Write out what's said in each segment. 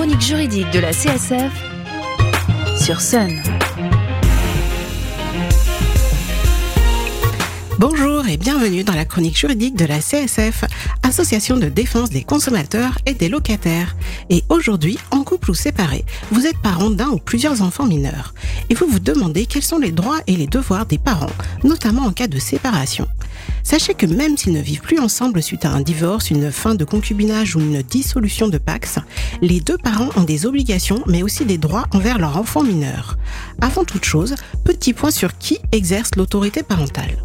chronique juridique de la CSF sur Sun. Bonjour et bienvenue dans la chronique juridique de la CSF, Association de défense des consommateurs et des locataires. Et aujourd'hui, en couple ou séparé, vous êtes parent d'un ou plusieurs enfants mineurs et vous vous demandez quels sont les droits et les devoirs des parents, notamment en cas de séparation. Sachez que même s'ils ne vivent plus ensemble suite à un divorce, une fin de concubinage ou une dissolution de Pax, les deux parents ont des obligations mais aussi des droits envers leur enfant mineur. Avant toute chose, petit point sur qui exerce l'autorité parentale.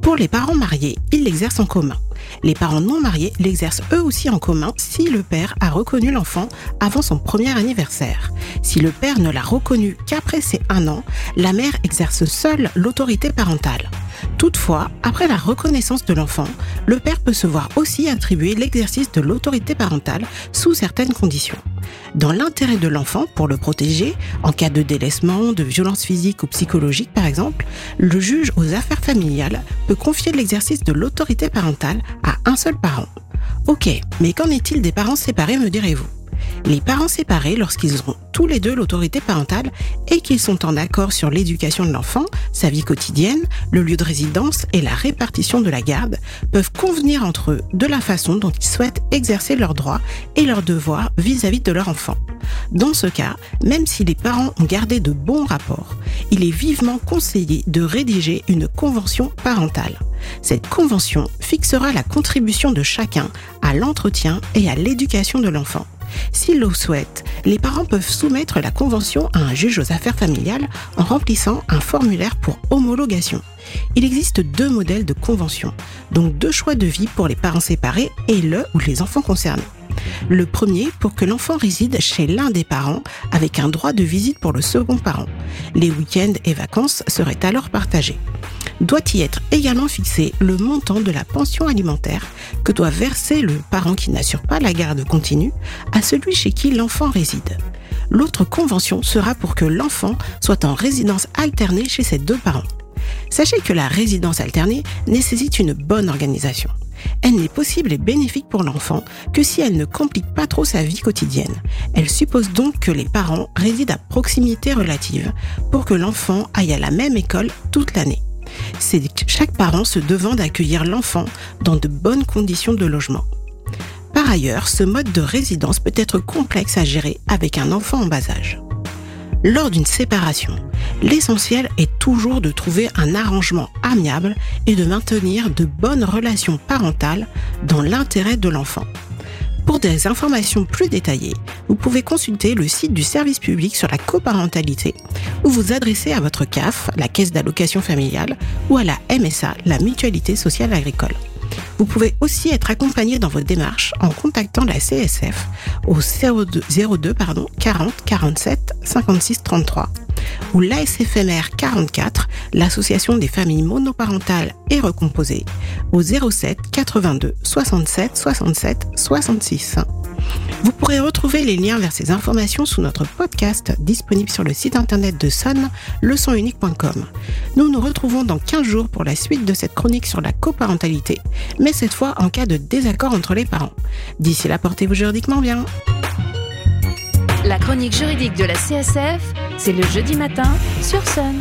Pour les parents mariés, ils l'exercent en commun. Les parents non mariés l'exercent eux aussi en commun si le père a reconnu l'enfant avant son premier anniversaire. Si le père ne l'a reconnu qu'après ses un an, la mère exerce seule l'autorité parentale. Toutefois, après la reconnaissance de l'enfant, le père peut se voir aussi attribuer l'exercice de l'autorité parentale sous certaines conditions. Dans l'intérêt de l'enfant, pour le protéger, en cas de délaissement, de violence physique ou psychologique par exemple, le juge aux affaires familiales peut confier l'exercice de l'autorité parentale à un seul parent. Ok, mais qu'en est-il des parents séparés, me direz-vous? Les parents séparés, lorsqu'ils ont tous les deux l'autorité parentale et qu'ils sont en accord sur l'éducation de l'enfant, sa vie quotidienne, le lieu de résidence et la répartition de la garde, peuvent convenir entre eux de la façon dont ils souhaitent exercer leurs droits et leurs devoirs vis-à-vis de leur enfant. Dans ce cas, même si les parents ont gardé de bons rapports, il est vivement conseillé de rédiger une convention parentale. Cette convention fixera la contribution de chacun à l'entretien et à l'éducation de l'enfant. S'ils le souhaitent, les parents peuvent soumettre la convention à un juge aux affaires familiales en remplissant un formulaire pour homologation. Il existe deux modèles de convention, donc deux choix de vie pour les parents séparés et le ou les enfants concernés. Le premier pour que l'enfant réside chez l'un des parents avec un droit de visite pour le second parent. Les week-ends et vacances seraient alors partagés doit y être également fixé le montant de la pension alimentaire que doit verser le parent qui n'assure pas la garde continue à celui chez qui l'enfant réside. L'autre convention sera pour que l'enfant soit en résidence alternée chez ses deux parents. Sachez que la résidence alternée nécessite une bonne organisation. Elle n'est possible et bénéfique pour l'enfant que si elle ne complique pas trop sa vie quotidienne. Elle suppose donc que les parents résident à proximité relative pour que l'enfant aille à la même école toute l'année c'est chaque parent se devant d'accueillir l'enfant dans de bonnes conditions de logement. Par ailleurs, ce mode de résidence peut être complexe à gérer avec un enfant en bas âge. Lors d'une séparation, l'essentiel est toujours de trouver un arrangement amiable et de maintenir de bonnes relations parentales dans l'intérêt de l'enfant. Pour des informations plus détaillées, vous pouvez consulter le site du service public sur la coparentalité ou vous adresser à votre CAF, la Caisse d'allocation familiale, ou à la MSA, la Mutualité sociale agricole. Vous pouvez aussi être accompagné dans votre démarche en contactant la CSF au 02, 02 pardon, 40 47 56 33 ou l'ASFMR 44, l'association des familles monoparentales et recomposées, au 07 82 67 67 66. Vous pourrez retrouver les liens vers ces informations sous notre podcast disponible sur le site internet de Sun, leçonunique.com. Nous nous retrouvons dans 15 jours pour la suite de cette chronique sur la coparentalité, mais cette fois en cas de désaccord entre les parents. D'ici là, portez-vous juridiquement bien. La chronique juridique de la CSF, c'est le jeudi matin sur Sun.